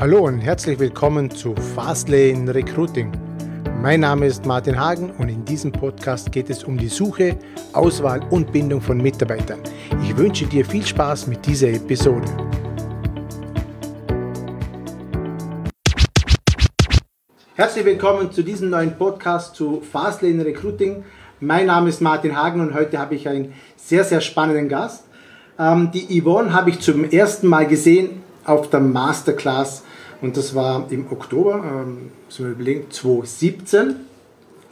Hallo und herzlich willkommen zu Fastlane Recruiting. Mein Name ist Martin Hagen und in diesem Podcast geht es um die Suche, Auswahl und Bindung von Mitarbeitern. Ich wünsche dir viel Spaß mit dieser Episode. Herzlich willkommen zu diesem neuen Podcast zu Fastlane Recruiting. Mein Name ist Martin Hagen und heute habe ich einen sehr, sehr spannenden Gast. Ähm, die Yvonne habe ich zum ersten Mal gesehen auf der Masterclass und das war im Oktober, ähm, so überlegen, 2017.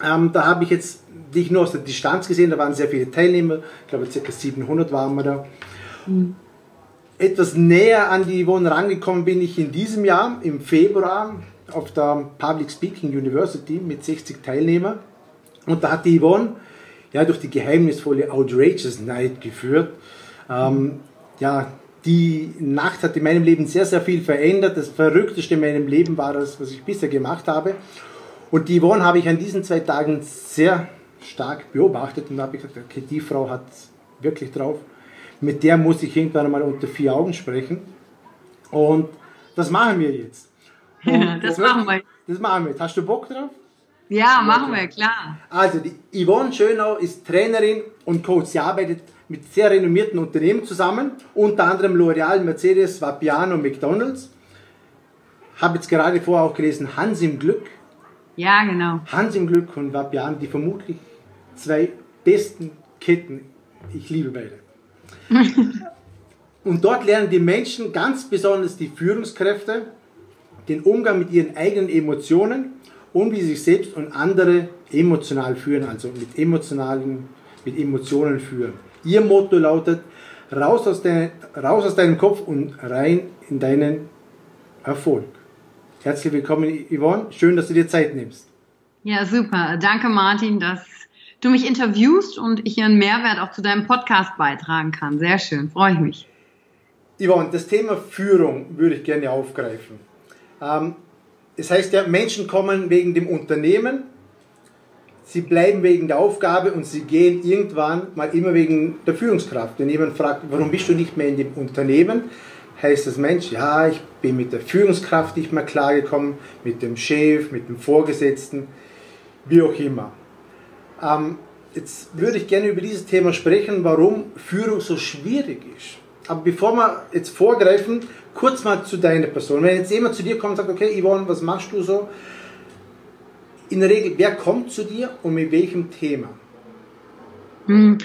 Ähm, da habe ich jetzt dich nur aus der Distanz gesehen, da waren sehr viele Teilnehmer, ich glaube ca. 700 waren wir da. Mhm. Etwas näher an die Yvonne rangekommen bin ich in diesem Jahr, im Februar, auf der Public Speaking University mit 60 Teilnehmern. Und da hat die Yvonne ja, durch die geheimnisvolle Outrageous Night geführt. Ähm, ja, die Nacht hat in meinem Leben sehr, sehr viel verändert. Das Verrückteste in meinem Leben war das, was ich bisher gemacht habe. Und die Yvonne habe ich an diesen zwei Tagen sehr stark beobachtet und habe gesagt, okay, die Frau hat wirklich drauf. Mit der muss ich irgendwann einmal unter vier Augen sprechen. Und das machen wir jetzt. Und das, das machen wir. Das machen wir jetzt. Hast du Bock drauf? Ja, machen wir, klar. Also, die Yvonne Schönau ist Trainerin und Coach. Sie arbeitet mit sehr renommierten Unternehmen zusammen, unter anderem L'Oreal, Mercedes, Vapiano, McDonalds. Habe jetzt gerade vorher auch gelesen, Hans im Glück. Ja, genau. Hans im Glück und Vapiano, die vermutlich zwei besten Ketten. Ich liebe beide. und dort lernen die Menschen, ganz besonders die Führungskräfte, den Umgang mit ihren eigenen Emotionen und wie sie sich selbst und andere emotional führen, also mit emotionalen, mit Emotionen führen. Ihr Motto lautet, raus aus, de, raus aus deinem Kopf und rein in deinen Erfolg. Herzlich willkommen, Yvonne. Schön, dass du dir Zeit nimmst. Ja, super. Danke, Martin, dass du mich interviewst und ich ihren Mehrwert auch zu deinem Podcast beitragen kann. Sehr schön, freue ich mich. Yvonne, das Thema Führung würde ich gerne aufgreifen. Ähm, es heißt ja, Menschen kommen wegen dem Unternehmen, sie bleiben wegen der Aufgabe und sie gehen irgendwann mal immer wegen der Führungskraft. Wenn jemand fragt, warum bist du nicht mehr in dem Unternehmen, heißt das Mensch, ja, ich bin mit der Führungskraft nicht mehr klargekommen, mit dem Chef, mit dem Vorgesetzten, wie auch immer. Ähm, jetzt würde ich gerne über dieses Thema sprechen, warum Führung so schwierig ist. Aber bevor wir jetzt vorgreifen, kurz mal zu deiner Person. Wenn jetzt jemand zu dir kommt und sagt, okay, Yvonne, was machst du so? In der Regel, wer kommt zu dir und mit welchem Thema? Hm,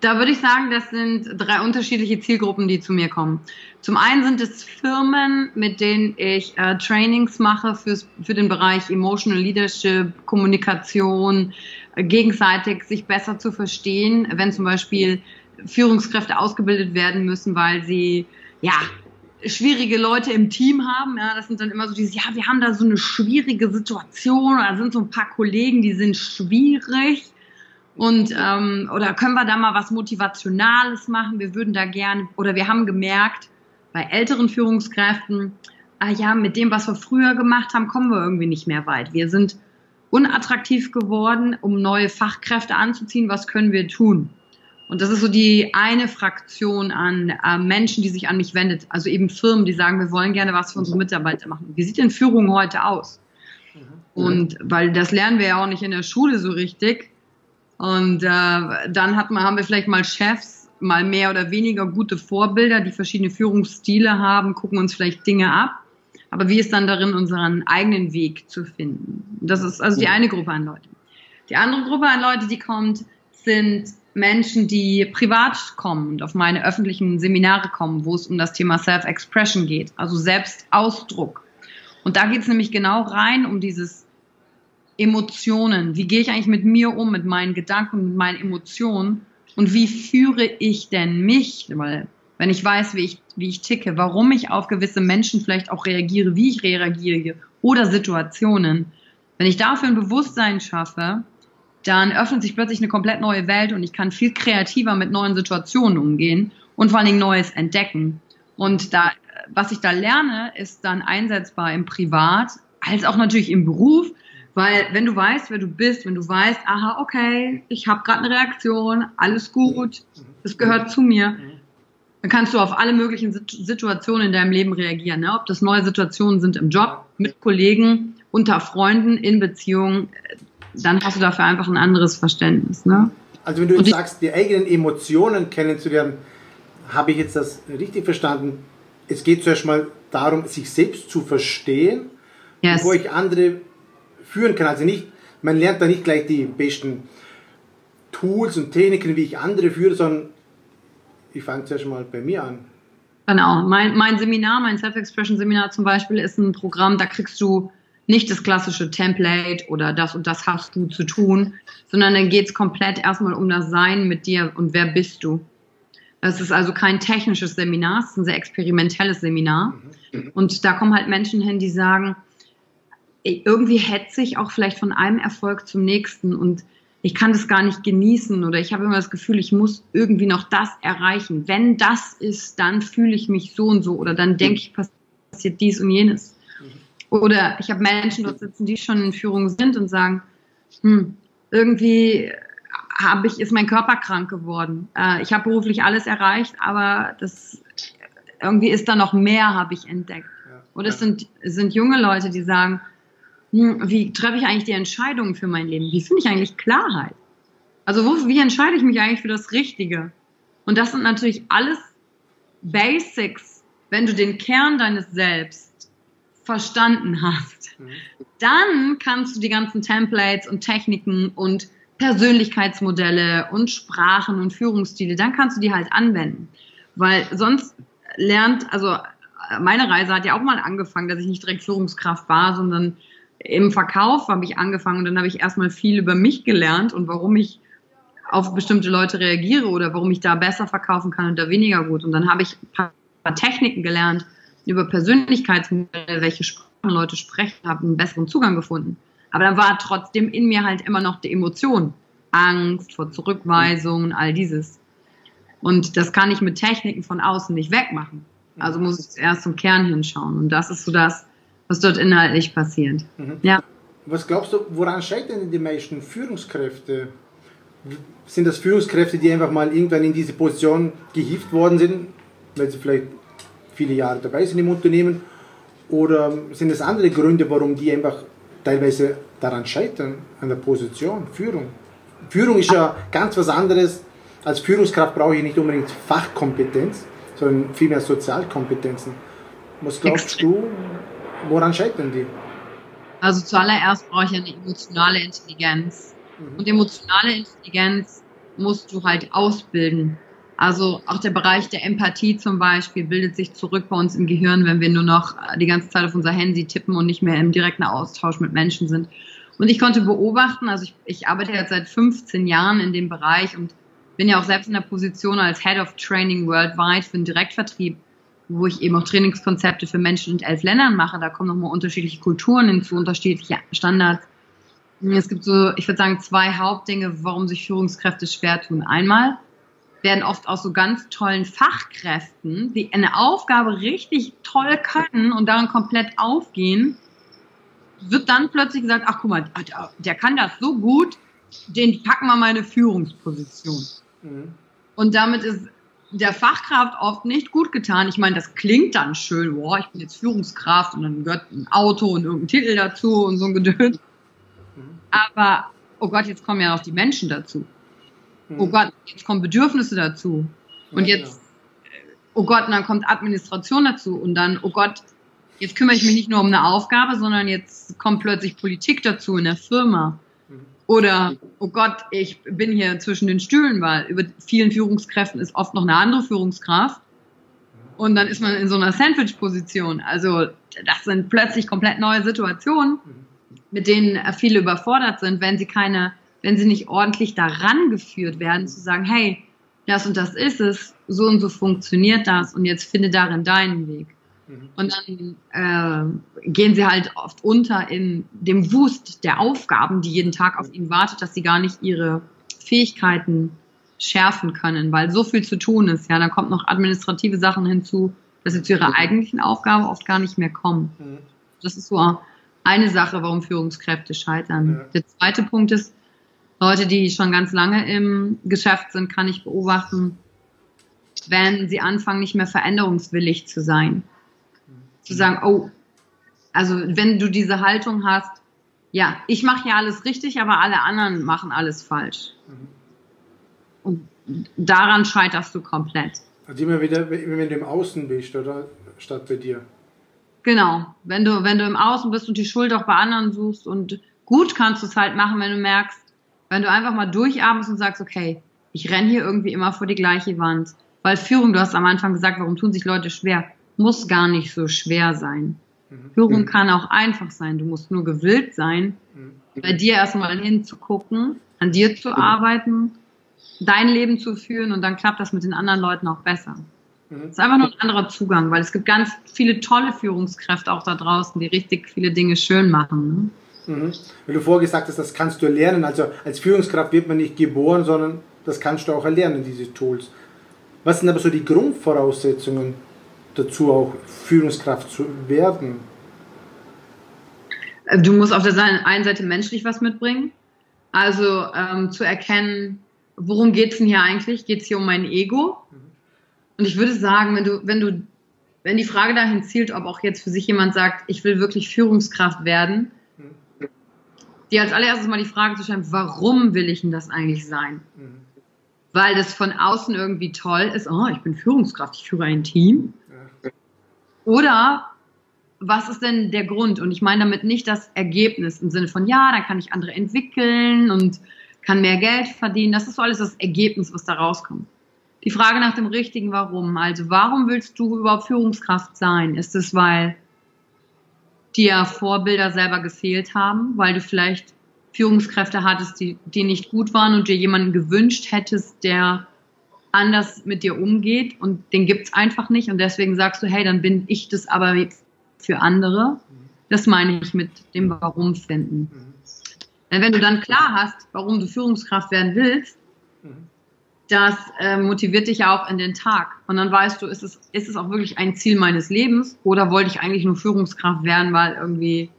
da würde ich sagen, das sind drei unterschiedliche Zielgruppen, die zu mir kommen. Zum einen sind es Firmen, mit denen ich äh, Trainings mache fürs, für den Bereich Emotional Leadership, Kommunikation, äh, gegenseitig sich besser zu verstehen, wenn zum Beispiel Führungskräfte ausgebildet werden müssen, weil sie ja schwierige Leute im Team haben. Ja, das sind dann immer so diese, ja, wir haben da so eine schwierige Situation, da sind so ein paar Kollegen, die sind schwierig. Und ähm, oder können wir da mal was Motivationales machen? Wir würden da gerne, oder wir haben gemerkt, bei älteren Führungskräften, ah ja, mit dem, was wir früher gemacht haben, kommen wir irgendwie nicht mehr weit. Wir sind unattraktiv geworden, um neue Fachkräfte anzuziehen. Was können wir tun? Und das ist so die eine Fraktion an äh, Menschen, die sich an mich wendet. Also eben Firmen, die sagen, wir wollen gerne was für unsere Mitarbeiter machen. Wie sieht denn Führung heute aus? Mhm. Und weil das lernen wir ja auch nicht in der Schule so richtig. Und äh, dann hat man, haben wir vielleicht mal Chefs, mal mehr oder weniger gute Vorbilder, die verschiedene Führungsstile haben, gucken uns vielleicht Dinge ab. Aber wie ist dann darin, unseren eigenen Weg zu finden? Das ist also die eine Gruppe an Leute. Die andere Gruppe an Leute, die kommt, sind Menschen, die privat kommen und auf meine öffentlichen Seminare kommen, wo es um das Thema Self-Expression geht, also Selbstausdruck. Und da geht es nämlich genau rein um dieses Emotionen. Wie gehe ich eigentlich mit mir um, mit meinen Gedanken, mit meinen Emotionen? Und wie führe ich denn mich? Weil wenn ich weiß, wie ich, wie ich ticke, warum ich auf gewisse Menschen vielleicht auch reagiere, wie ich reagiere oder Situationen, wenn ich dafür ein Bewusstsein schaffe, dann öffnet sich plötzlich eine komplett neue Welt und ich kann viel kreativer mit neuen Situationen umgehen und vor allen Dingen Neues entdecken. Und da, was ich da lerne, ist dann einsetzbar im Privat als auch natürlich im Beruf, weil wenn du weißt, wer du bist, wenn du weißt, aha, okay, ich habe gerade eine Reaktion, alles gut, das gehört zu mir, dann kannst du auf alle möglichen Situationen in deinem Leben reagieren. Ne? Ob das neue Situationen sind im Job, mit Kollegen, unter Freunden, in Beziehungen, dann hast du dafür einfach ein anderes Verständnis. Ne? Also wenn du jetzt sagst, die eigenen Emotionen kennenzulernen, habe ich jetzt das richtig verstanden? Es geht zuerst mal darum, sich selbst zu verstehen, yes. bevor ich andere führen kann. Also nicht, man lernt da nicht gleich die besten Tools und Techniken, wie ich andere führe, sondern ich fange zuerst mal bei mir an. Genau, mein, mein Seminar, mein Self-Expression-Seminar zum Beispiel ist ein Programm, da kriegst du nicht das klassische Template oder das und das hast du zu tun, sondern dann geht es komplett erstmal um das Sein mit dir und wer bist du. Es ist also kein technisches Seminar, es ist ein sehr experimentelles Seminar. Und da kommen halt Menschen hin, die sagen, irgendwie hetze ich auch vielleicht von einem Erfolg zum nächsten und ich kann das gar nicht genießen oder ich habe immer das Gefühl, ich muss irgendwie noch das erreichen. Wenn das ist, dann fühle ich mich so und so oder dann denke ich, passiert dies und jenes. Oder ich habe Menschen dort sitzen, die schon in Führung sind und sagen, hm, irgendwie habe ich, ist mein Körper krank geworden. Äh, ich habe beruflich alles erreicht, aber das irgendwie ist da noch mehr, habe ich entdeckt. Oder es sind, es sind junge Leute, die sagen, hm, wie treffe ich eigentlich die Entscheidungen für mein Leben? Wie finde ich eigentlich Klarheit? Also wo, wie entscheide ich mich eigentlich für das Richtige? Und das sind natürlich alles Basics, wenn du den Kern deines Selbst verstanden hast. Mhm. Dann kannst du die ganzen Templates und Techniken und Persönlichkeitsmodelle und Sprachen und Führungsstile, dann kannst du die halt anwenden. Weil sonst lernt, also meine Reise hat ja auch mal angefangen, dass ich nicht direkt Führungskraft war, sondern im Verkauf habe ich angefangen und dann habe ich erstmal viel über mich gelernt und warum ich auf bestimmte Leute reagiere oder warum ich da besser verkaufen kann und da weniger gut. Und dann habe ich ein paar Techniken gelernt über Persönlichkeitsmodelle, welche Sprachen Leute sprechen, habe einen besseren Zugang gefunden. Aber dann war trotzdem in mir halt immer noch die Emotion. Angst vor Zurückweisungen, all dieses. Und das kann ich mit Techniken von außen nicht wegmachen. Also muss ich erst zum Kern hinschauen. Und das ist so das, was dort inhaltlich passiert. Mhm. Ja. Was glaubst du, woran scheitern die meisten Führungskräfte? Sind das Führungskräfte, die einfach mal irgendwann in diese Position gehievt worden sind, weil sie vielleicht viele Jahre dabei sind im Unternehmen? Oder sind es andere Gründe, warum die einfach teilweise daran scheitern, an der Position, Führung? Führung ist ja ganz was anderes. Als Führungskraft brauche ich nicht unbedingt Fachkompetenz, sondern vielmehr Sozialkompetenzen. Was glaubst du, woran scheitern die? Also zuallererst brauche ich eine emotionale Intelligenz. Mhm. Und emotionale Intelligenz musst du halt ausbilden. Also auch der Bereich der Empathie zum Beispiel bildet sich zurück bei uns im Gehirn, wenn wir nur noch die ganze Zeit auf unser Handy tippen und nicht mehr im direkten Austausch mit Menschen sind. Und ich konnte beobachten, also ich, ich arbeite jetzt seit 15 Jahren in dem Bereich und bin ja auch selbst in der Position als Head of Training Worldwide für den Direktvertrieb, wo ich eben auch Trainingskonzepte für Menschen in elf Ländern mache. Da kommen nochmal unterschiedliche Kulturen hinzu, unterschiedliche Standards. Es gibt so, ich würde sagen, zwei Hauptdinge, warum sich Führungskräfte schwer tun. Einmal, werden oft aus so ganz tollen Fachkräften, die eine Aufgabe richtig toll können und darin komplett aufgehen, wird dann plötzlich gesagt, ach guck mal, der, kann das so gut, den packen wir mal eine Führungsposition. Mhm. Und damit ist der Fachkraft oft nicht gut getan. Ich meine, das klingt dann schön, boah, ich bin jetzt Führungskraft und dann gehört ein Auto und irgendein Titel dazu und so ein Gedöns. Mhm. Aber, oh Gott, jetzt kommen ja noch die Menschen dazu. Mhm. Oh Gott, jetzt kommen Bedürfnisse dazu. Und ja, jetzt, oh Gott, und dann kommt Administration dazu. Und dann, oh Gott, jetzt kümmere ich mich nicht nur um eine Aufgabe, sondern jetzt kommt plötzlich Politik dazu in der Firma. Mhm. Oder, oh Gott, ich bin hier zwischen den Stühlen, weil über vielen Führungskräften ist oft noch eine andere Führungskraft. Und dann ist man in so einer Sandwich-Position. Also, das sind plötzlich komplett neue Situationen, mhm. mit denen viele überfordert sind, wenn sie keine wenn sie nicht ordentlich daran geführt werden, zu sagen, hey, das und das ist es, so und so funktioniert das und jetzt finde darin deinen Weg. Mhm. Und dann äh, gehen sie halt oft unter in dem Wust der Aufgaben, die jeden Tag auf ihnen wartet, dass sie gar nicht ihre Fähigkeiten schärfen können, weil so viel zu tun ist. Ja, dann kommt noch administrative Sachen hinzu, dass sie zu ihrer eigentlichen Aufgabe oft gar nicht mehr kommen. Mhm. Das ist so eine Sache, warum Führungskräfte scheitern. Der zweite Punkt ist, Leute, die schon ganz lange im Geschäft sind, kann ich beobachten, wenn sie anfangen, nicht mehr veränderungswillig zu sein. Zu sagen, oh, also wenn du diese Haltung hast, ja, ich mache ja alles richtig, aber alle anderen machen alles falsch. Und daran scheiterst du komplett. Also immer wieder, wenn du im Außen bist, oder? Statt bei dir. Genau. Wenn du, wenn du im Außen bist und die Schuld auch bei anderen suchst und gut kannst du es halt machen, wenn du merkst, wenn du einfach mal durchatmest und sagst, okay, ich renne hier irgendwie immer vor die gleiche Wand. Weil Führung, du hast am Anfang gesagt, warum tun sich Leute schwer? Muss gar nicht so schwer sein. Mhm. Führung mhm. kann auch einfach sein. Du musst nur gewillt sein, mhm. bei dir erstmal hinzugucken, an dir zu arbeiten, dein Leben zu führen und dann klappt das mit den anderen Leuten auch besser. Es mhm. ist einfach nur ein anderer Zugang, weil es gibt ganz viele tolle Führungskräfte auch da draußen, die richtig viele Dinge schön machen. Ne? Mhm. Weil du vorher gesagt hast, das kannst du erlernen. Also als Führungskraft wird man nicht geboren, sondern das kannst du auch erlernen, diese Tools. Was sind aber so die Grundvoraussetzungen dazu, auch Führungskraft zu werden? Du musst auf der einen Seite menschlich was mitbringen. Also ähm, zu erkennen, worum geht es denn hier eigentlich? Geht es hier um mein Ego? Und ich würde sagen, wenn du, wenn du, wenn die Frage dahin zielt, ob auch jetzt für sich jemand sagt, ich will wirklich Führungskraft werden, dir als allererstes mal die Frage zu stellen, warum will ich denn das eigentlich sein? Mhm weil das von außen irgendwie toll ist, oh, ich bin Führungskraft, ich führe ein Team. Oder was ist denn der Grund? Und ich meine damit nicht das Ergebnis im Sinne von, ja, dann kann ich andere entwickeln und kann mehr Geld verdienen. Das ist so alles das Ergebnis, was da rauskommt. Die Frage nach dem richtigen Warum. Also warum willst du überhaupt Führungskraft sein? Ist es, weil dir Vorbilder selber gefehlt haben, weil du vielleicht Führungskräfte hattest, die, die nicht gut waren und dir jemanden gewünscht hättest, der anders mit dir umgeht und den gibt's einfach nicht und deswegen sagst du, hey, dann bin ich das aber für andere. Das meine ich mit dem Warum finden. Denn wenn du dann klar hast, warum du Führungskraft werden willst, das äh, motiviert dich ja auch in den Tag. Und dann weißt du, ist es, ist es auch wirklich ein Ziel meines Lebens oder wollte ich eigentlich nur Führungskraft werden, weil irgendwie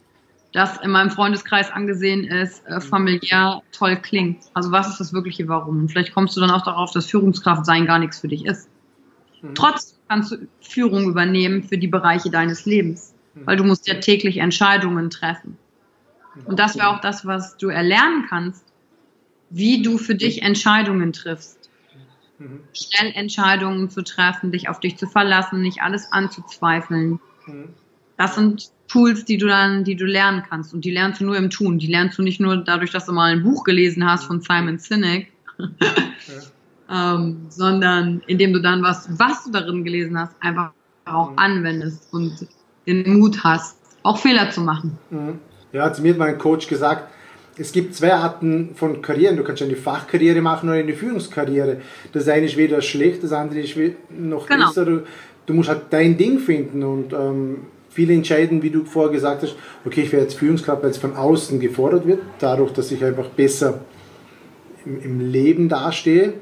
das in meinem Freundeskreis angesehen ist, äh, familiär toll klingt. Also was ist das wirkliche Warum? Und vielleicht kommst du dann auch darauf, dass Führungskraft sein gar nichts für dich ist. Mhm. Trotzdem kannst du Führung übernehmen für die Bereiche deines Lebens, mhm. weil du musst ja täglich Entscheidungen treffen. Und das wäre auch das, was du erlernen kannst, wie du für dich Entscheidungen triffst. Mhm. Schnell Entscheidungen zu treffen, dich auf dich zu verlassen, nicht alles anzuzweifeln. Mhm. Das sind Tools, die du dann, die du lernen kannst. Und die lernst du nur im Tun. Die lernst du nicht nur dadurch, dass du mal ein Buch gelesen hast von Simon Sinek, ja. ähm, sondern indem du dann was, was du darin gelesen hast, einfach auch mhm. anwendest und den Mut hast, auch Fehler zu machen. Mhm. Ja, zu mir hat mein Coach gesagt, es gibt zwei Arten von Karrieren. Du kannst eine Fachkarriere machen oder eine Führungskarriere. Das eine ist weder schlecht, das andere ist noch genau. besser. Du, du musst halt dein Ding finden und ähm, Viele entscheiden, wie du vorher gesagt hast, okay, ich werde jetzt Führungskraft, weil es von außen gefordert wird, dadurch, dass ich einfach besser im, im Leben dastehe.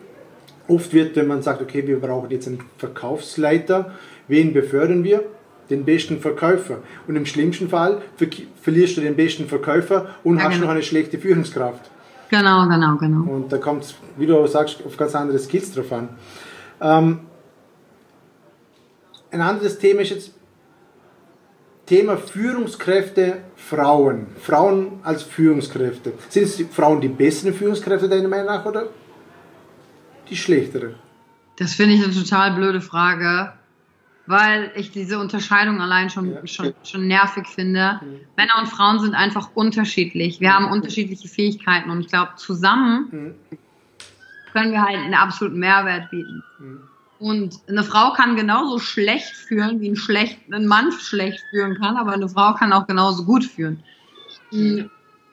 Oft wird, wenn man sagt, okay, wir brauchen jetzt einen Verkaufsleiter, wen befördern wir? Den besten Verkäufer. Und im schlimmsten Fall ver verlierst du den besten Verkäufer und ja, hast genau. noch eine schlechte Führungskraft. Genau, genau, genau. Und da kommt es, wie du sagst, auf ganz andere Skills drauf an. Ähm, ein anderes Thema ist jetzt, Thema Führungskräfte Frauen. Frauen als Führungskräfte. Sind es die Frauen die besten Führungskräfte deiner Meinung nach oder die schlechteren? Das finde ich eine total blöde Frage, weil ich diese Unterscheidung allein schon, ja. schon, schon nervig finde. Mhm. Männer und Frauen sind einfach unterschiedlich. Wir haben unterschiedliche Fähigkeiten und ich glaube, zusammen können wir halt einen absoluten Mehrwert bieten. Und eine Frau kann genauso schlecht führen, wie ein, schlecht, ein Mann schlecht führen kann, aber eine Frau kann auch genauso gut führen.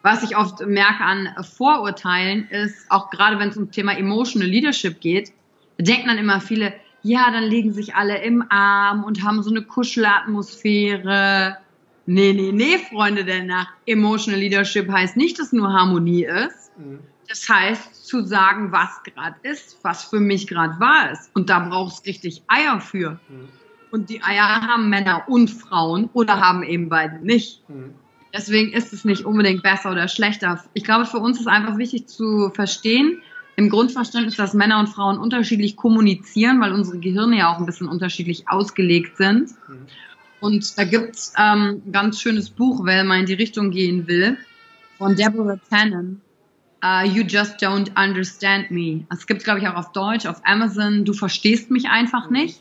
Was ich oft merke an Vorurteilen ist, auch gerade wenn es um Thema Emotional Leadership geht, denken dann immer viele, ja, dann legen sich alle im Arm und haben so eine Kuschelatmosphäre. Nee, nee, nee, Freunde der Nacht. Emotional Leadership heißt nicht, dass nur Harmonie ist. Mhm. Das heißt, zu sagen, was gerade ist, was für mich gerade wahr ist. Und da brauchst du richtig Eier für. Mhm. Und die Eier haben Männer und Frauen oder haben eben beide nicht. Mhm. Deswegen ist es nicht unbedingt besser oder schlechter. Ich glaube, für uns ist einfach wichtig zu verstehen, im Grundverständnis, dass Männer und Frauen unterschiedlich kommunizieren, weil unsere Gehirne ja auch ein bisschen unterschiedlich ausgelegt sind. Mhm. Und da gibt's ähm, ein ganz schönes Buch, wer mal in die Richtung gehen will, von Deborah Tannen. Uh, you just don't understand me. Es gibt, glaube ich, auch auf Deutsch, auf Amazon, du verstehst mich einfach mhm. nicht.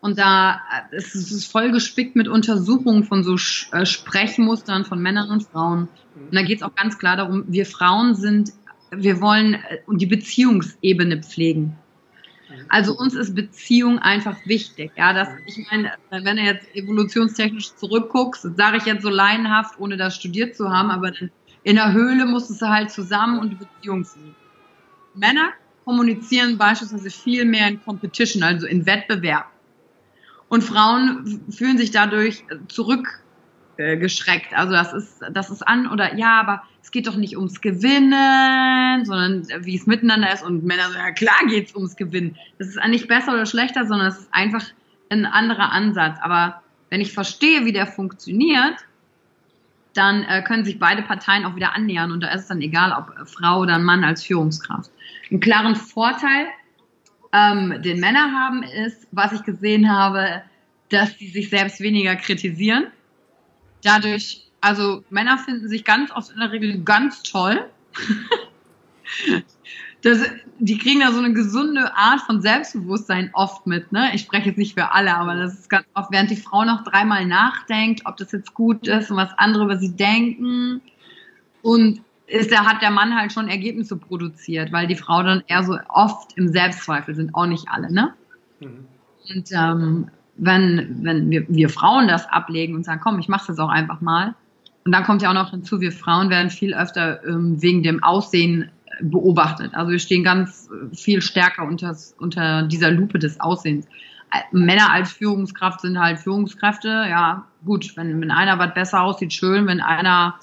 Und da äh, es ist es voll gespickt mit Untersuchungen von so äh, Sprechmustern von Männern und Frauen. Und da geht es auch ganz klar darum, wir Frauen sind, wir wollen äh, die Beziehungsebene pflegen. Also uns ist Beziehung einfach wichtig. Ja, das, ich meine, wenn du jetzt evolutionstechnisch zurückguckst, sage ich jetzt so laienhaft, ohne das studiert zu haben, aber in der Höhle musstest du halt zusammen und Beziehung suchen. Männer kommunizieren beispielsweise viel mehr in Competition, also in Wettbewerb. Und Frauen fühlen sich dadurch zurückgeschreckt. Also das ist, das ist an oder ja, aber es geht doch nicht ums Gewinnen, sondern wie es miteinander ist. Und Männer sagen, ja klar geht's ums Gewinnen. Das ist nicht besser oder schlechter, sondern es ist einfach ein anderer Ansatz. Aber wenn ich verstehe, wie der funktioniert, dann äh, können sich beide Parteien auch wieder annähern und da ist es dann egal, ob Frau oder Mann als Führungskraft. Einen klaren Vorteil ähm, den Männer haben, ist, was ich gesehen habe, dass sie sich selbst weniger kritisieren. Dadurch, also Männer finden sich ganz oft in der Regel ganz toll. das, die kriegen da so eine gesunde Art von Selbstbewusstsein oft mit. Ne? Ich spreche jetzt nicht für alle, aber das ist ganz oft, während die Frau noch dreimal nachdenkt, ob das jetzt gut ist und was andere über sie denken. Und ist, da hat der Mann halt schon Ergebnisse produziert, weil die Frau dann eher so oft im Selbstzweifel sind, auch nicht alle, ne? Mhm. Und ähm, wenn, wenn wir, wir Frauen das ablegen und sagen, komm, ich mach's jetzt auch einfach mal. Und dann kommt ja auch noch hinzu, wir Frauen werden viel öfter ähm, wegen dem Aussehen beobachtet. Also wir stehen ganz viel stärker unter, unter dieser Lupe des Aussehens. Männer als Führungskraft sind halt Führungskräfte. Ja, gut, wenn, wenn einer was besser aussieht, schön. Wenn einer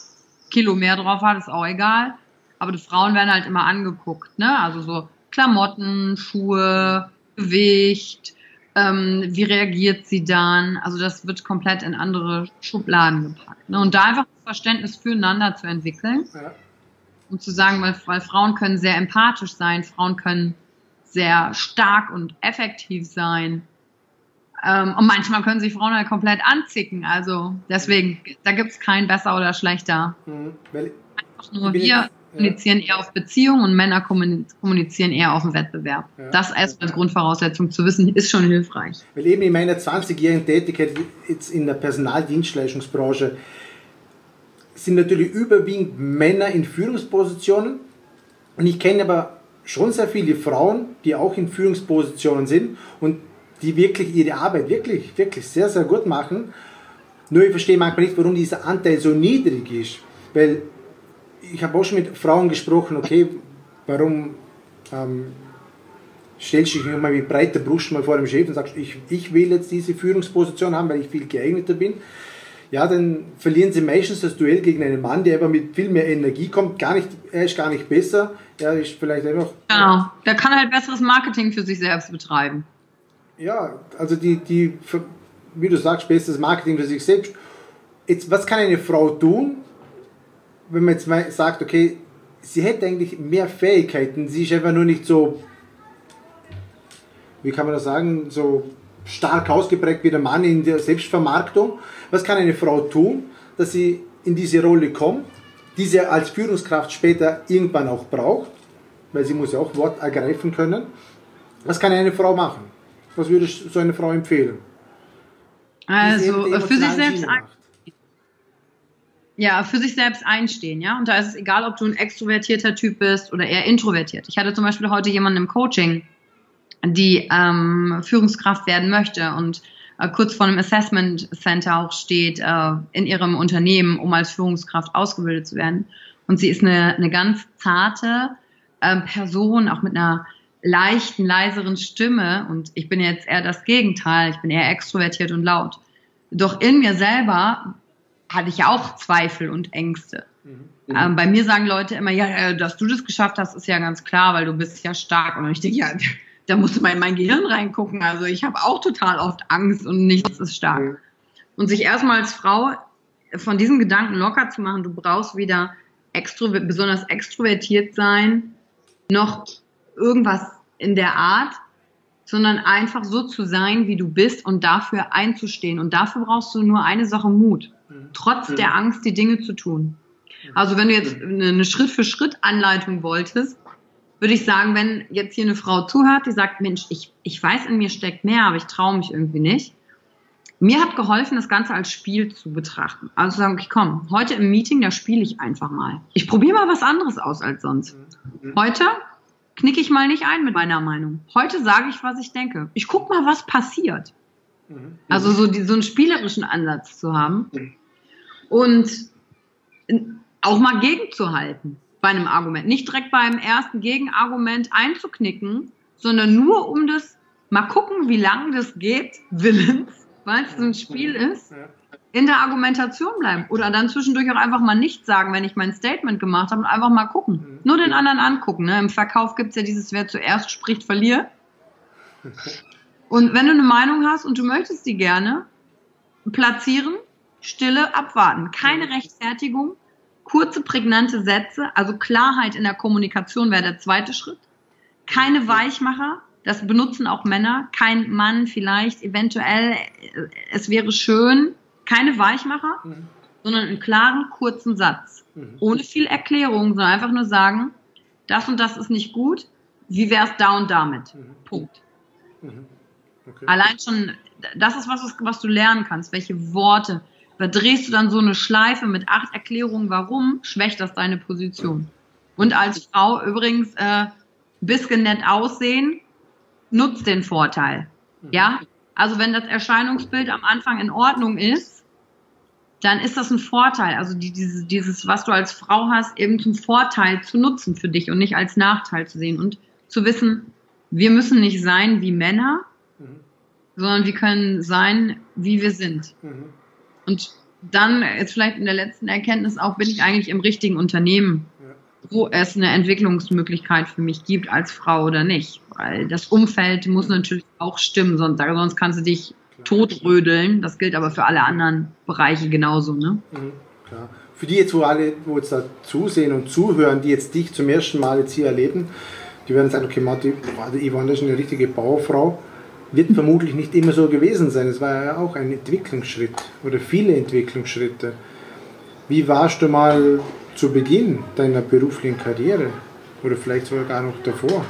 Kilo mehr drauf hat, ist auch egal. Aber die Frauen werden halt immer angeguckt, ne? Also so Klamotten, Schuhe, Gewicht, ähm, wie reagiert sie dann? Also das wird komplett in andere Schubladen gepackt. Ne? Und da einfach Verständnis füreinander zu entwickeln ja. und zu sagen, weil, weil Frauen können sehr empathisch sein, Frauen können sehr stark und effektiv sein. Ähm, und manchmal können sich Frauen halt komplett anzicken. Also deswegen, da gibt es kein besser oder schlechter. Mhm. Einfach nur wir kommunizieren eher auf Beziehung und Männer kommunizieren eher auf den Wettbewerb. Ja. Das erst als Grundvoraussetzung zu wissen, ist schon hilfreich. Weil eben in meiner 20-jährigen Tätigkeit jetzt in der Personaldienstleistungsbranche sind natürlich überwiegend Männer in Führungspositionen. Und ich kenne aber schon sehr viele Frauen, die auch in Führungspositionen sind und die wirklich ihre Arbeit wirklich, wirklich sehr, sehr gut machen. Nur ich verstehe manchmal nicht, warum dieser Anteil so niedrig ist. Weil ich habe auch schon mit Frauen gesprochen, okay, warum ähm, stellst du dich mal mit breiter Brust mal vor dem Chef und sagst, ich, ich will jetzt diese Führungsposition haben, weil ich viel geeigneter bin. Ja, dann verlieren sie meistens das Duell gegen einen Mann, der aber mit viel mehr Energie kommt. Gar nicht, er ist gar nicht besser, er ist vielleicht einfach. Genau, der kann halt besseres Marketing für sich selbst betreiben ja, also die, die, wie du sagst, bestes Marketing für sich selbst. Jetzt, was kann eine Frau tun, wenn man jetzt mal sagt, okay, sie hätte eigentlich mehr Fähigkeiten, sie ist einfach nur nicht so, wie kann man das sagen, so stark ausgeprägt wie der Mann in der Selbstvermarktung. Was kann eine Frau tun, dass sie in diese Rolle kommt, die sie als Führungskraft später irgendwann auch braucht, weil sie muss ja auch Wort ergreifen können. Was kann eine Frau machen? Was würdest du einer Frau empfehlen? Also für sich selbst ja, für sich selbst einstehen, ja. Und da ist es egal, ob du ein extrovertierter Typ bist oder eher introvertiert. Ich hatte zum Beispiel heute jemanden im Coaching, die ähm, Führungskraft werden möchte und äh, kurz vor einem Assessment Center auch steht äh, in ihrem Unternehmen, um als Führungskraft ausgebildet zu werden. Und sie ist eine, eine ganz zarte äh, Person, auch mit einer leichten, leiseren Stimme und ich bin jetzt eher das Gegenteil, ich bin eher extrovertiert und laut. Doch in mir selber hatte ich ja auch Zweifel und Ängste. Mhm. Ähm, bei mir sagen Leute immer, ja, äh, dass du das geschafft hast, ist ja ganz klar, weil du bist ja stark. Und ich denke, ja, da musst du mal in mein Gehirn reingucken. Also ich habe auch total oft Angst und nichts ist stark. Mhm. Und sich erstmal als Frau von diesem Gedanken locker zu machen, du brauchst wieder extro besonders extrovertiert sein, noch irgendwas in der Art, sondern einfach so zu sein, wie du bist und dafür einzustehen. Und dafür brauchst du nur eine Sache Mut. Trotz der Angst, die Dinge zu tun. Also wenn du jetzt eine Schritt-für-Schritt-Anleitung wolltest, würde ich sagen, wenn jetzt hier eine Frau zuhört, die sagt, Mensch, ich, ich weiß, in mir steckt mehr, aber ich traue mich irgendwie nicht. Mir hat geholfen, das Ganze als Spiel zu betrachten. Also sagen, okay, komm, heute im Meeting, da spiele ich einfach mal. Ich probiere mal was anderes aus als sonst. Heute knicke ich mal nicht ein mit meiner Meinung. Heute sage ich, was ich denke. Ich gucke mal, was passiert. Also so, die, so einen spielerischen Ansatz zu haben. Und auch mal gegenzuhalten bei einem Argument. Nicht direkt beim ersten Gegenargument einzuknicken, sondern nur um das mal gucken, wie lange das geht, willens, weil es so ein Spiel ist, in der Argumentation bleiben. Oder dann zwischendurch auch einfach mal nichts sagen, wenn ich mein Statement gemacht habe und einfach mal gucken. Mhm. Nur den anderen angucken. Ne? Im Verkauf gibt es ja dieses, wer zuerst spricht, verliert. Und wenn du eine Meinung hast und du möchtest die gerne platzieren, Stille, abwarten. Keine mhm. Rechtfertigung, kurze, prägnante Sätze, also Klarheit in der Kommunikation wäre der zweite Schritt. Keine Weichmacher, das benutzen auch Männer. Kein Mann vielleicht, eventuell, es wäre schön. Keine Weichmacher, mhm. sondern einen klaren, kurzen Satz. Mhm. Ohne viel Erklärung, sondern einfach nur sagen, das und das ist nicht gut. Wie wäre es da und damit? Mhm. Punkt. Mhm. Okay. Allein schon, das ist was, was du lernen kannst. Welche Worte, Verdrehst du dann so eine Schleife mit acht Erklärungen, warum, schwächt das deine Position. Und als Frau übrigens äh, bisschen nett aussehen, nutzt den Vorteil. Ja, also wenn das Erscheinungsbild am Anfang in Ordnung ist, dann ist das ein Vorteil. Also die, dieses, dieses, was du als Frau hast, eben zum Vorteil zu nutzen für dich und nicht als Nachteil zu sehen und zu wissen, wir müssen nicht sein wie Männer, mhm. Sondern wir können sein, wie wir sind. Mhm. Und dann jetzt vielleicht in der letzten Erkenntnis auch, bin ich eigentlich im richtigen Unternehmen, wo es eine Entwicklungsmöglichkeit für mich gibt als Frau oder nicht. Weil das Umfeld muss natürlich auch stimmen, sonst, sonst kannst du dich totrödeln. Das gilt aber für alle anderen Bereiche genauso. Ne? Mhm, klar. Für die jetzt, wo alle, wo jetzt da zusehen und zuhören, die jetzt dich zum ersten Mal jetzt hier erleben, die werden sagen, okay, Martin, Yvonne ist eine richtige Bauerfrau wird vermutlich nicht immer so gewesen sein. Es war ja auch ein Entwicklungsschritt oder viele Entwicklungsschritte. Wie warst du mal zu Beginn deiner beruflichen Karriere oder vielleicht sogar gar noch davor?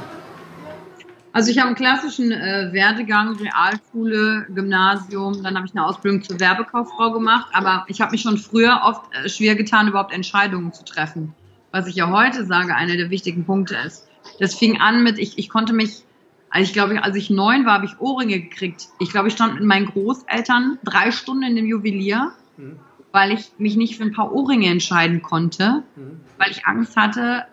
Also ich habe einen klassischen äh, Werdegang, Realschule, Gymnasium, dann habe ich eine Ausbildung zur Werbekauffrau gemacht, aber ich habe mich schon früher oft äh, schwer getan, überhaupt Entscheidungen zu treffen. Was ich ja heute sage, einer der wichtigen Punkte ist. Das fing an mit, ich, ich konnte mich also ich glaube, als ich neun war, habe ich Ohrringe gekriegt. Ich glaube, ich stand mit meinen Großeltern drei Stunden in dem Juwelier, mhm. weil ich mich nicht für ein paar Ohrringe entscheiden konnte, mhm. weil ich Angst hatte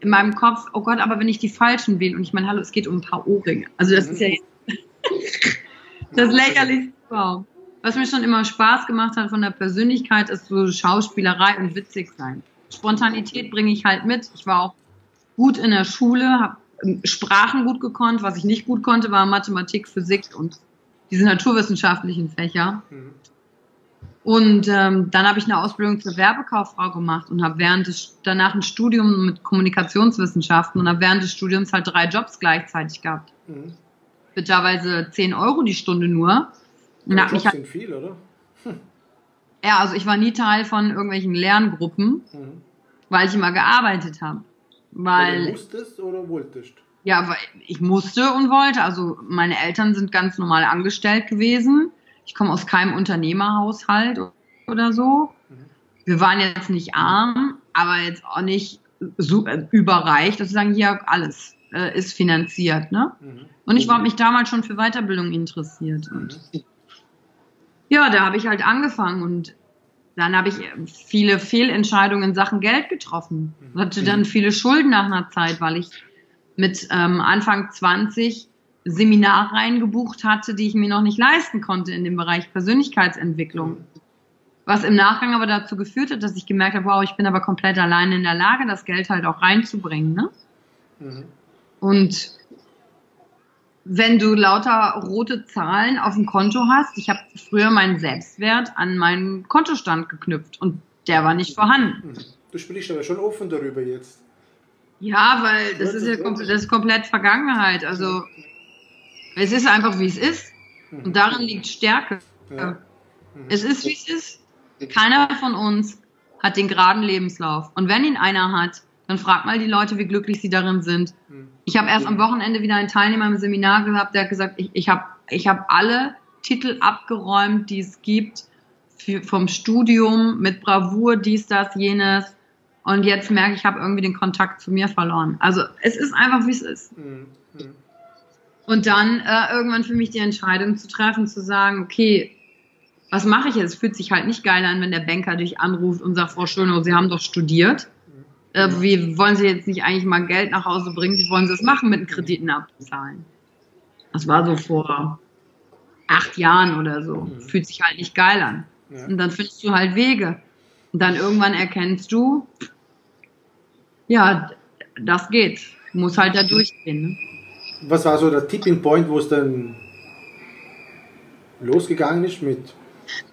in meinem Kopf, oh Gott, aber wenn ich die falschen wähle und ich meine, hallo, es geht um ein paar Ohrringe. Also das mhm. ist ja das lächerlichste überhaupt. Was mir schon immer Spaß gemacht hat von der Persönlichkeit, ist so Schauspielerei und witzig sein. Spontanität bringe ich halt mit. Ich war auch gut in der Schule, habe Sprachen gut gekonnt. Was ich nicht gut konnte, war Mathematik, Physik und diese naturwissenschaftlichen Fächer. Mhm. Und ähm, dann habe ich eine Ausbildung zur Werbekauffrau gemacht und habe während des, danach ein Studium mit Kommunikationswissenschaften und habe während des Studiums halt drei Jobs gleichzeitig gehabt. Mhm. Für teilweise 10 Euro die Stunde nur. Und ja, Jobs halt, viel, oder? Hm. Ja, also ich war nie Teil von irgendwelchen Lerngruppen, mhm. weil ich immer gearbeitet habe. Weil, du musstest oder wolltest? Ja, weil ich musste und wollte. Also meine Eltern sind ganz normal angestellt gewesen. Ich komme aus keinem Unternehmerhaushalt oder so. Wir waren jetzt nicht arm, aber jetzt auch nicht so überreich, dass wir sagen, hier alles äh, ist finanziert. Ne? Mhm. Und ich war mich damals schon für Weiterbildung interessiert. Und mhm. ja, da habe ich halt angefangen und dann habe ich viele Fehlentscheidungen in Sachen Geld getroffen. Ich hatte dann viele Schulden nach einer Zeit, weil ich mit ähm, Anfang 20 Seminarreihen gebucht hatte, die ich mir noch nicht leisten konnte in dem Bereich Persönlichkeitsentwicklung. Was im Nachgang aber dazu geführt hat, dass ich gemerkt habe, wow, ich bin aber komplett allein in der Lage, das Geld halt auch reinzubringen. Ne? Mhm. Und wenn du lauter rote Zahlen auf dem Konto hast, ich habe früher meinen Selbstwert an meinen Kontostand geknüpft und der war nicht vorhanden. Du sprichst aber schon offen darüber jetzt. Ja, weil das ist ja komplett, das ist komplett Vergangenheit. Also es ist einfach wie es ist. Und darin liegt Stärke. Ja. Es ist wie es ist. Keiner von uns hat den geraden Lebenslauf. Und wenn ihn einer hat, dann fragt mal die Leute, wie glücklich sie darin sind. Ich habe erst am Wochenende wieder einen Teilnehmer im Seminar gehabt, der hat gesagt, ich, ich habe ich hab alle Titel abgeräumt, die es gibt, für, vom Studium mit Bravour, dies, das, jenes. Und jetzt merke ich, ich habe irgendwie den Kontakt zu mir verloren. Also es ist einfach, wie es ist. Mhm. Mhm. Und dann äh, irgendwann für mich die Entscheidung zu treffen, zu sagen, okay, was mache ich jetzt? Es fühlt sich halt nicht geil an, wenn der Banker dich anruft und sagt, Frau Schönow, Sie haben doch studiert. Äh, wie wollen Sie jetzt nicht eigentlich mal Geld nach Hause bringen? Wie wollen Sie es machen mit den Krediten abzahlen? Das war so vor acht Jahren oder so. Mhm. Fühlt sich halt nicht geil an. Ja. Und dann findest du halt Wege. Und dann irgendwann erkennst du, ja, das geht. Du musst halt da durchgehen. Ne? Was war so der Tipping Point, wo es dann losgegangen ist mit?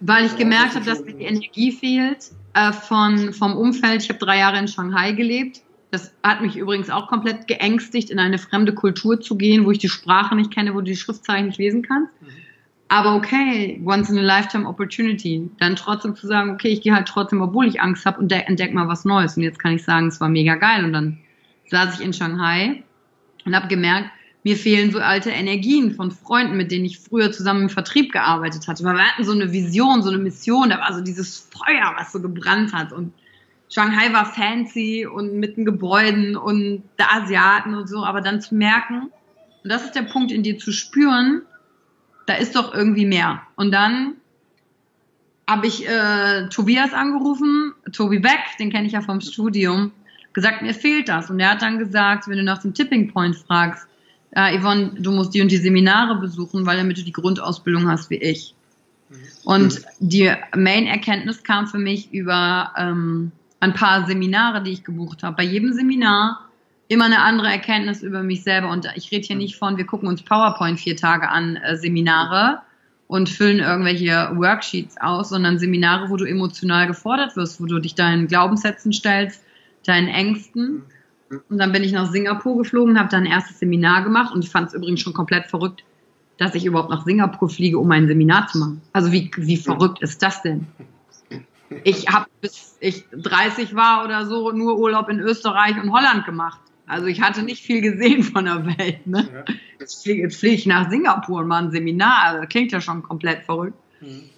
Weil ich gemerkt habe, dass mir die Energie fehlt äh, von, vom Umfeld. Ich habe drei Jahre in Shanghai gelebt. Das hat mich übrigens auch komplett geängstigt, in eine fremde Kultur zu gehen, wo ich die Sprache nicht kenne, wo du die Schriftzeichen nicht lesen kannst. Mhm. Aber okay, once in a lifetime opportunity. Dann trotzdem zu sagen, okay, ich gehe halt trotzdem, obwohl ich Angst habe und entdecke mal was Neues. Und jetzt kann ich sagen, es war mega geil. Und dann saß ich in Shanghai und habe gemerkt, mir fehlen so alte Energien von Freunden, mit denen ich früher zusammen im Vertrieb gearbeitet hatte. Wir hatten so eine Vision, so eine Mission, da war so dieses Feuer, was so gebrannt hat. Und Shanghai war fancy und mit den Gebäuden und der Asiaten und so, aber dann zu merken, und das ist der Punkt in dir zu spüren, da ist doch irgendwie mehr. Und dann habe ich äh, Tobias angerufen, Tobi Beck, den kenne ich ja vom Studium, gesagt, mir fehlt das. Und er hat dann gesagt, wenn du nach dem Tipping Point fragst, äh, Yvonne, du musst die und die Seminare besuchen, weil damit du die Grundausbildung hast wie ich. Mhm. Und die Main-Erkenntnis kam für mich über ähm, ein paar Seminare, die ich gebucht habe. Bei jedem Seminar immer eine andere Erkenntnis über mich selber. Und ich rede hier nicht von, wir gucken uns PowerPoint vier Tage an, äh, Seminare und füllen irgendwelche Worksheets aus, sondern Seminare, wo du emotional gefordert wirst, wo du dich deinen Glaubenssätzen stellst, deinen Ängsten und dann bin ich nach Singapur geflogen, habe da ein erstes Seminar gemacht und ich fand es übrigens schon komplett verrückt, dass ich überhaupt nach Singapur fliege, um ein Seminar zu machen. Also wie, wie verrückt ist das denn? Ich habe bis ich 30 war oder so nur Urlaub in Österreich und Holland gemacht. Also ich hatte nicht viel gesehen von der Welt. Ne? Jetzt fliege flieg ich nach Singapur und mache ein Seminar. Also klingt ja schon komplett verrückt. Mhm.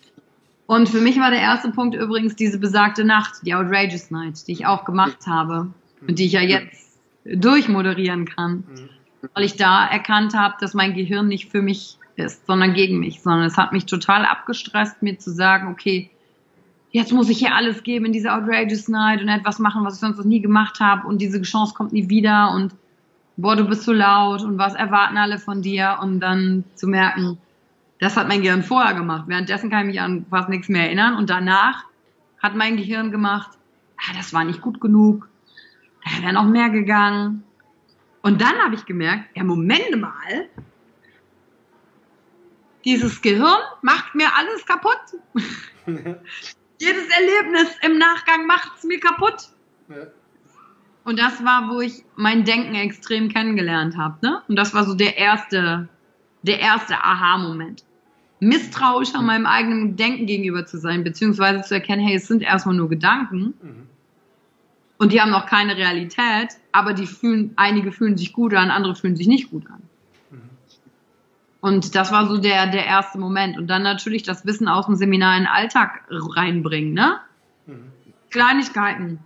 Und für mich war der erste Punkt übrigens diese besagte Nacht, die Outrageous Night, die ich auch gemacht habe und die ich ja jetzt durchmoderieren kann, mhm. weil ich da erkannt habe, dass mein Gehirn nicht für mich ist, sondern gegen mich, sondern es hat mich total abgestresst, mir zu sagen, okay, jetzt muss ich hier alles geben in dieser Outrageous Night und etwas machen, was ich sonst noch nie gemacht habe und diese Chance kommt nie wieder und boah, du bist so laut und was erwarten alle von dir und dann zu merken, das hat mein Gehirn vorher gemacht. Währenddessen kann ich mich an fast nichts mehr erinnern und danach hat mein Gehirn gemacht, ah, das war nicht gut genug, da wäre noch mehr gegangen. Und dann habe ich gemerkt, ja, Moment mal, dieses Gehirn macht mir alles kaputt. Jedes Erlebnis im Nachgang macht es mir kaputt. Ja. Und das war, wo ich mein Denken extrem kennengelernt habe. Ne? Und das war so der erste, der erste Aha-Moment. Misstrauisch an meinem eigenen Denken gegenüber zu sein, beziehungsweise zu erkennen, hey, es sind erstmal nur Gedanken. Mhm und die haben noch keine Realität, aber die fühlen, einige fühlen sich gut an, andere fühlen sich nicht gut an. Und das war so der, der erste Moment. Und dann natürlich das Wissen aus dem Seminar in den Alltag reinbringen, ne? Mhm. Kleinigkeiten.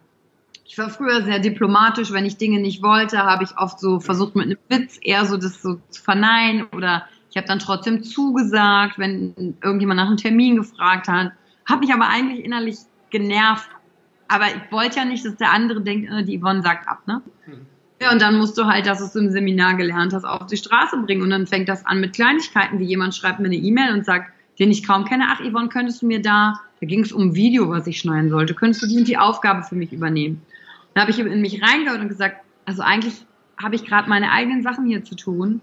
Ich war früher sehr diplomatisch, wenn ich Dinge nicht wollte, habe ich oft so versucht mit einem Witz eher so das so zu verneinen oder ich habe dann trotzdem zugesagt, wenn irgendjemand nach einem Termin gefragt hat, habe mich aber eigentlich innerlich genervt aber ich wollte ja nicht, dass der andere denkt, äh, die Yvonne sagt ab, ne? Mhm. Ja, und dann musst du halt, dass du im Seminar gelernt hast, auf die Straße bringen. Und dann fängt das an mit Kleinigkeiten, wie jemand schreibt mir eine E-Mail und sagt, den ich kaum kenne, ach Yvonne, könntest du mir da, da ging es um ein Video, was ich schneiden sollte, könntest du die und die Aufgabe für mich übernehmen? Dann habe ich in mich reingehört und gesagt, also eigentlich habe ich gerade meine eigenen Sachen hier zu tun.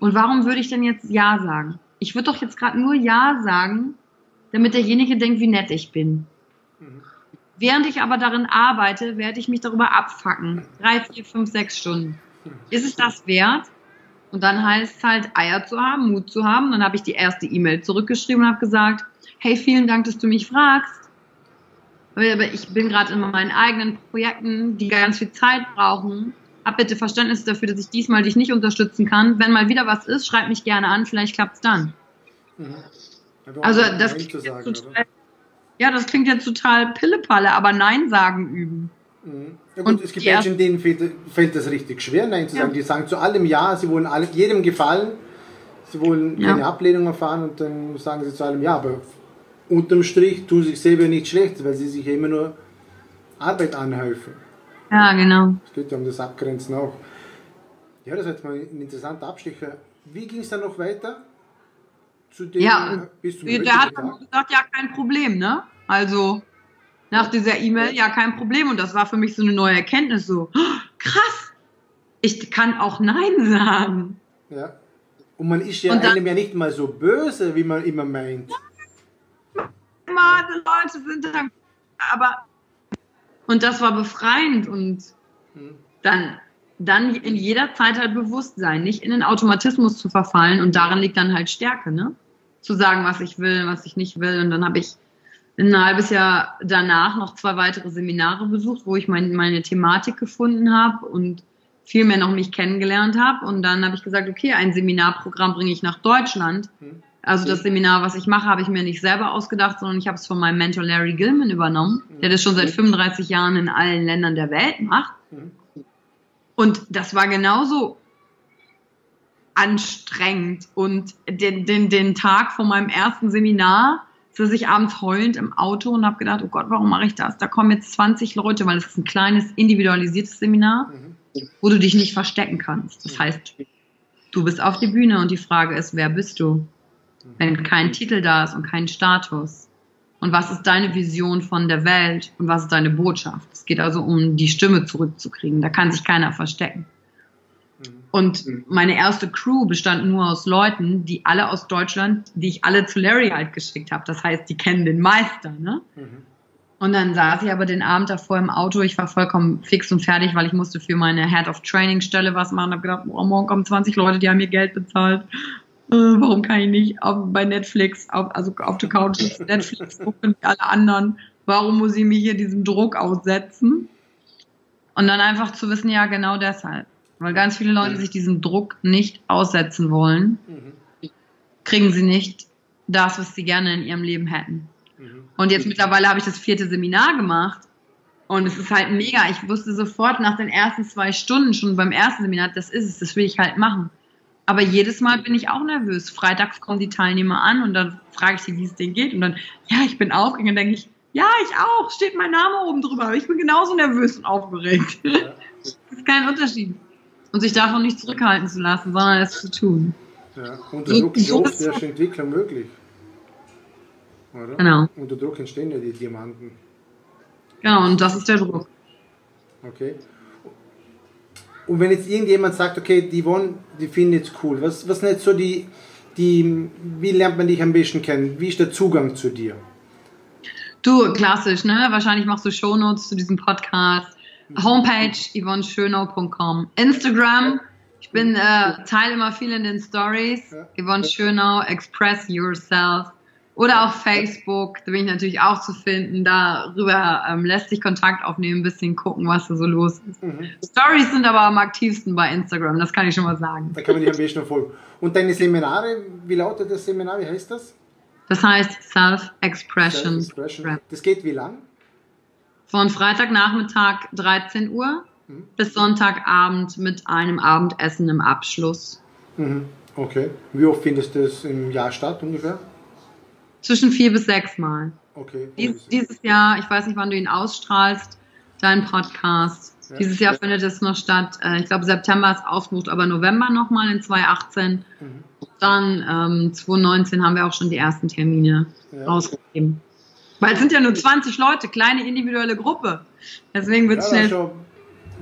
Und warum würde ich denn jetzt Ja sagen? Ich würde doch jetzt gerade nur Ja sagen, damit derjenige denkt, wie nett ich bin. Mhm. Während ich aber darin arbeite, werde ich mich darüber abfacken. Drei, vier, fünf, sechs Stunden. Ist es das wert? Und dann heißt es halt, Eier zu haben, Mut zu haben. Dann habe ich die erste E-Mail zurückgeschrieben und habe gesagt, hey, vielen Dank, dass du mich fragst. Aber ich bin gerade in meinen eigenen Projekten, die ganz viel Zeit brauchen. Hab bitte Verständnis dafür, dass ich diesmal dich nicht unterstützen kann. Wenn mal wieder was ist, schreib mich gerne an, vielleicht klappt es dann. Mhm. Also das klingt, sagen, total, ja, das klingt jetzt total Pillepalle, aber Nein sagen üben. Mhm. Ja gut, und es gibt Menschen, denen fällt, fällt, das richtig schwer, Nein zu sagen. Ja. Die sagen zu allem Ja, sie wollen alle, jedem gefallen, sie wollen keine ja. Ablehnung erfahren und dann sagen sie zu allem Ja, aber unterm Strich tun sie sich selber nicht schlecht, weil sie sich immer nur Arbeit anhelfen. Ja, genau. Es geht ja um das Abgrenzen auch. Ja, das ist jetzt mal ein interessanter Abstecher. Wie ging es dann noch weiter? Zu dem, ja, bis zum der hat dann gesagt, ja, kein Problem, ne? Also nach dieser E-Mail, ja, kein Problem. Und das war für mich so eine neue Erkenntnis, so, oh, krass, ich kann auch Nein sagen. Ja. Und man ist ja dann, einem ja nicht mal so böse, wie man immer meint. Die Leute sind dann, aber, und das war befreiend und hm. dann, dann in jeder Zeit halt bewusst sein, nicht in den Automatismus zu verfallen und darin liegt dann halt Stärke, ne? Zu sagen, was ich will, was ich nicht will und dann habe ich ein halbes Jahr danach noch zwei weitere Seminare besucht, wo ich mein, meine Thematik gefunden habe und viel mehr noch mich kennengelernt habe. Und dann habe ich gesagt, okay, ein Seminarprogramm bringe ich nach Deutschland. Hm. Also das Seminar, was ich mache, habe ich mir nicht selber ausgedacht, sondern ich habe es von meinem Mentor Larry Gilman übernommen, hm. der das schon seit 35 Jahren in allen Ländern der Welt macht. Hm. Und das war genauso anstrengend. Und den, den, den Tag von meinem ersten Seminar saß ich abends heulend im Auto und habe gedacht, oh Gott, warum mache ich das? Da kommen jetzt 20 Leute, weil es ist ein kleines, individualisiertes Seminar, mhm. wo du dich nicht verstecken kannst. Das heißt, du bist auf die Bühne und die Frage ist, wer bist du? Wenn kein Titel da ist und kein Status. Und was ist deine Vision von der Welt und was ist deine Botschaft? Es geht also um die Stimme zurückzukriegen. Da kann sich keiner verstecken. Und mhm. meine erste Crew bestand nur aus Leuten, die alle aus Deutschland, die ich alle zu Larry halt geschickt habe. Das heißt, die kennen den Meister, ne? Mhm. Und dann saß ich aber den Abend davor im Auto. Ich war vollkommen fix und fertig, weil ich musste für meine Head of Training Stelle was machen. Hab gedacht, oh, morgen kommen 20 Leute, die haben mir Geld bezahlt. Äh, warum kann ich nicht auf, bei Netflix, auf, also auf der Couch Netflix gucken wie alle anderen? Warum muss ich mich hier diesem Druck aussetzen? Und dann einfach zu wissen, ja, genau deshalb. Weil ganz viele Leute sich diesem Druck nicht aussetzen wollen, kriegen sie nicht das, was sie gerne in ihrem Leben hätten. Und jetzt mittlerweile habe ich das vierte Seminar gemacht und es ist halt mega. Ich wusste sofort nach den ersten zwei Stunden schon beim ersten Seminar, das ist es, das will ich halt machen. Aber jedes Mal bin ich auch nervös. Freitags kommen die Teilnehmer an und dann frage ich sie, wie es denen geht. Und dann, ja, ich bin aufgeregt. Und dann denke ich, ja, ich auch, steht mein Name oben drüber. Aber ich bin genauso nervös und aufgeregt. Ja. das ist kein Unterschied und sich davon nicht zurückhalten zu lassen, sondern es zu tun. Ja, unter Druck ist oft erst Entwicklung möglich. Oder? Genau. Unter Druck entstehen ja die Diamanten. Genau, und das ist der Druck. Okay. Und wenn jetzt irgendjemand sagt, okay, die wollen, die finden jetzt cool, was, was sind jetzt so die, die, wie lernt man dich am besten kennen? Wie ist der Zugang zu dir? Du, klassisch, ne? Wahrscheinlich machst du Shownotes zu diesem Podcast. Homepage yvonneschönau.com. Instagram, ich bin äh, teile immer viel in den Stories. Yvonne Schönau, Express Yourself. Oder auf Facebook, da bin ich natürlich auch zu finden. Darüber ähm, lässt sich Kontakt aufnehmen, ein bisschen gucken, was da so los ist. Mhm. Stories sind aber am aktivsten bei Instagram, das kann ich schon mal sagen. Da kann man dich am besten folgen. Und deine Seminare, wie lautet das Seminar? Wie heißt das? Das heißt Self-Expression. Self das geht wie lang? Von Freitagnachmittag 13 Uhr mhm. bis Sonntagabend mit einem Abendessen im Abschluss. Mhm. Okay. Wie oft findest du das im Jahr statt ungefähr? Zwischen vier bis sechs Mal. Okay. Dies, dieses Jahr, ich weiß nicht, wann du ihn ausstrahlst, dein Podcast. Ja. Dieses Jahr findet es noch statt. Äh, ich glaube, September ist ausgebucht, aber November nochmal in 2018. Mhm. Dann ähm, 2019 haben wir auch schon die ersten Termine ja. rausgegeben. Weil es sind ja nur 20 Leute, kleine individuelle Gruppe. Deswegen wird es ja, schnell.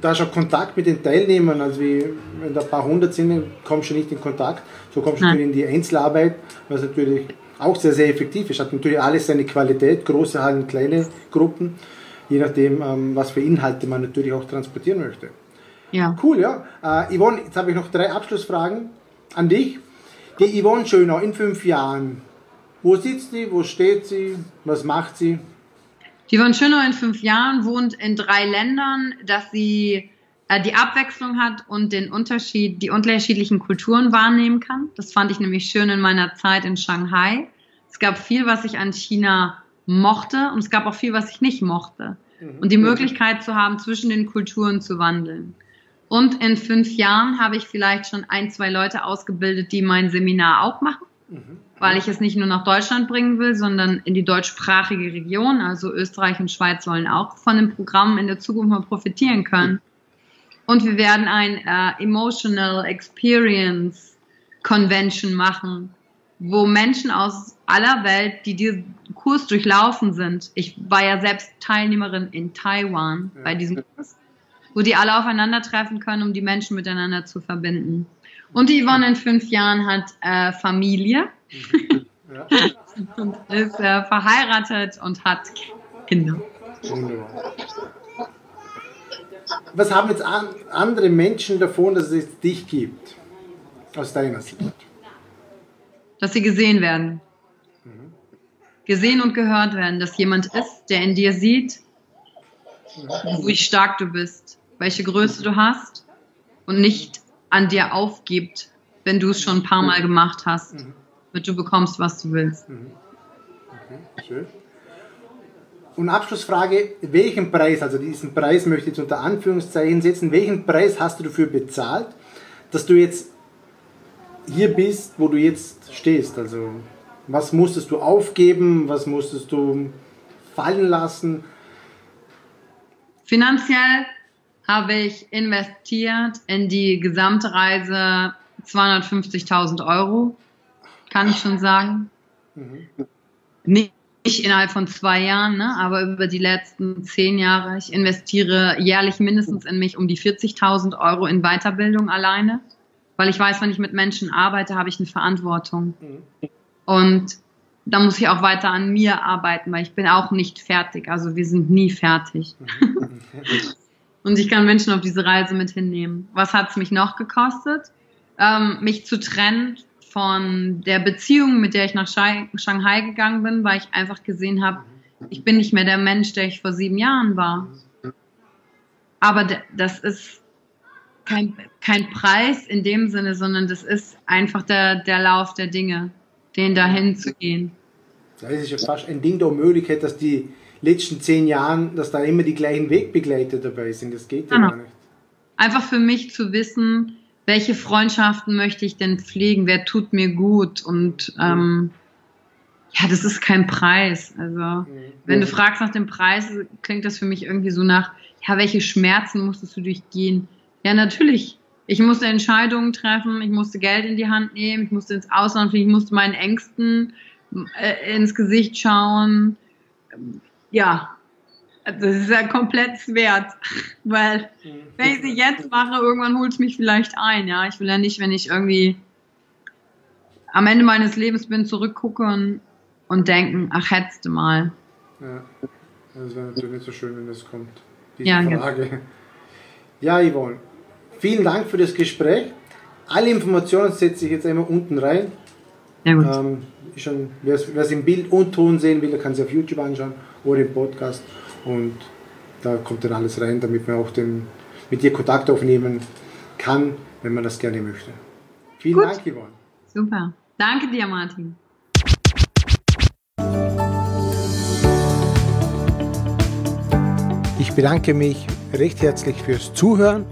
Da ist auch Kontakt mit den Teilnehmern. Also, wie, wenn da ein paar hundert sind, kommst du nicht in Kontakt. So kommst du in die Einzelarbeit, was natürlich auch sehr, sehr effektiv ist. Hat natürlich alles seine Qualität, große Hallen, kleine Gruppen. je nachdem, ähm, was für Inhalte man natürlich auch transportieren möchte. Ja. Cool, ja. Äh, Yvonne, jetzt habe ich noch drei Abschlussfragen an dich. Die Yvonne Schönau in fünf Jahren, wo sitzt sie, wo steht sie, was macht sie? Die Yvonne Schönau in fünf Jahren wohnt in drei Ländern, dass sie äh, die Abwechslung hat und den Unterschied, die unterschiedlichen Kulturen wahrnehmen kann. Das fand ich nämlich schön in meiner Zeit in Shanghai. Es gab viel, was ich an China mochte und es gab auch viel, was ich nicht mochte. Mhm. Und die Möglichkeit zu haben, zwischen den Kulturen zu wandeln. Und in fünf Jahren habe ich vielleicht schon ein, zwei Leute ausgebildet, die mein Seminar auch machen, mhm. weil ich es nicht nur nach Deutschland bringen will, sondern in die deutschsprachige Region. Also Österreich und Schweiz sollen auch von dem Programm in der Zukunft mal profitieren können. Und wir werden ein äh, Emotional Experience Convention machen, wo Menschen aus aller Welt, die diesen Kurs durchlaufen sind, ich war ja selbst Teilnehmerin in Taiwan ja. bei diesem Kurs, wo die alle aufeinandertreffen können, um die Menschen miteinander zu verbinden. Und die Yvonne in fünf Jahren hat äh, Familie ja. und ist äh, verheiratet und hat Kinder. Wunderbar was haben jetzt an, andere Menschen davon, dass es dich gibt? Aus deiner Sicht? Dass sie gesehen werden. Mhm. Gesehen und gehört werden. Dass jemand ist, der in dir sieht, mhm. wie stark du bist, welche Größe du hast und nicht an dir aufgibt, wenn du es schon ein paar Mal gemacht hast, mhm. damit du bekommst, was du willst. Mhm. Okay, schön. Und Abschlussfrage, welchen Preis, also diesen Preis möchte ich jetzt unter Anführungszeichen setzen, welchen Preis hast du dafür bezahlt, dass du jetzt hier bist, wo du jetzt stehst? Also was musstest du aufgeben, was musstest du fallen lassen? Finanziell habe ich investiert in die gesamte Reise 250.000 Euro, kann ich schon sagen. Mhm. Nicht nicht innerhalb von zwei Jahren, ne, aber über die letzten zehn Jahre. Ich investiere jährlich mindestens in mich um die 40.000 Euro in Weiterbildung alleine, weil ich weiß, wenn ich mit Menschen arbeite, habe ich eine Verantwortung. Mhm. Und da muss ich auch weiter an mir arbeiten, weil ich bin auch nicht fertig. Also wir sind nie fertig. Mhm. Und ich kann Menschen auf diese Reise mit hinnehmen. Was hat es mich noch gekostet? Ähm, mich zu trennen von der Beziehung, mit der ich nach Shanghai gegangen bin, weil ich einfach gesehen habe, ich bin nicht mehr der Mensch, der ich vor sieben Jahren war. Aber das ist kein, kein Preis in dem Sinne, sondern das ist einfach der, der Lauf der Dinge, den dahin zu gehen. Da ist ja fast ein Ding der Möglichkeit, dass die letzten zehn Jahre, dass da immer die gleichen Wegbegleiter dabei sind. Das geht ja genau. gar nicht. Einfach für mich zu wissen, welche Freundschaften möchte ich denn pflegen, wer tut mir gut und ähm, ja, das ist kein Preis. Also wenn du fragst nach dem Preis, klingt das für mich irgendwie so nach, ja, welche Schmerzen musstest du durchgehen? Ja, natürlich. Ich musste Entscheidungen treffen, ich musste Geld in die Hand nehmen, ich musste ins Ausland fliegen, ich musste meinen Ängsten äh, ins Gesicht schauen. Ja, also das ist ja komplett wert, weil wenn ich sie jetzt mache, irgendwann holt es mich vielleicht ein. Ja, ich will ja nicht, wenn ich irgendwie am Ende meines Lebens bin, zurückgucken und denken, ach hättest du mal. Ja, das wäre natürlich nicht so schön, wenn das kommt. Diese ja, Frage. Ja, Yvonne, vielen Dank für das Gespräch. Alle Informationen setze ich jetzt einmal unten rein. Ja, gut. Ähm, wer es im Bild und Ton sehen will, der kann es auf YouTube anschauen oder im Podcast. Und da kommt dann alles rein, damit man auch den, mit dir Kontakt aufnehmen kann, wenn man das gerne möchte. Vielen Gut. Dank, Yvonne. Super. Danke dir, Martin. Ich bedanke mich recht herzlich fürs Zuhören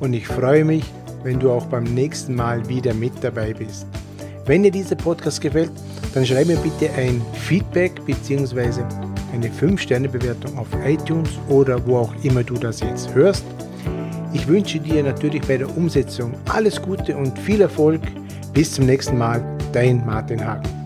und ich freue mich, wenn du auch beim nächsten Mal wieder mit dabei bist. Wenn dir dieser Podcast gefällt, dann schreib mir bitte ein Feedback bzw eine 5-Sterne-Bewertung auf iTunes oder wo auch immer du das jetzt hörst. Ich wünsche dir natürlich bei der Umsetzung alles Gute und viel Erfolg. Bis zum nächsten Mal, dein Martin Hagen.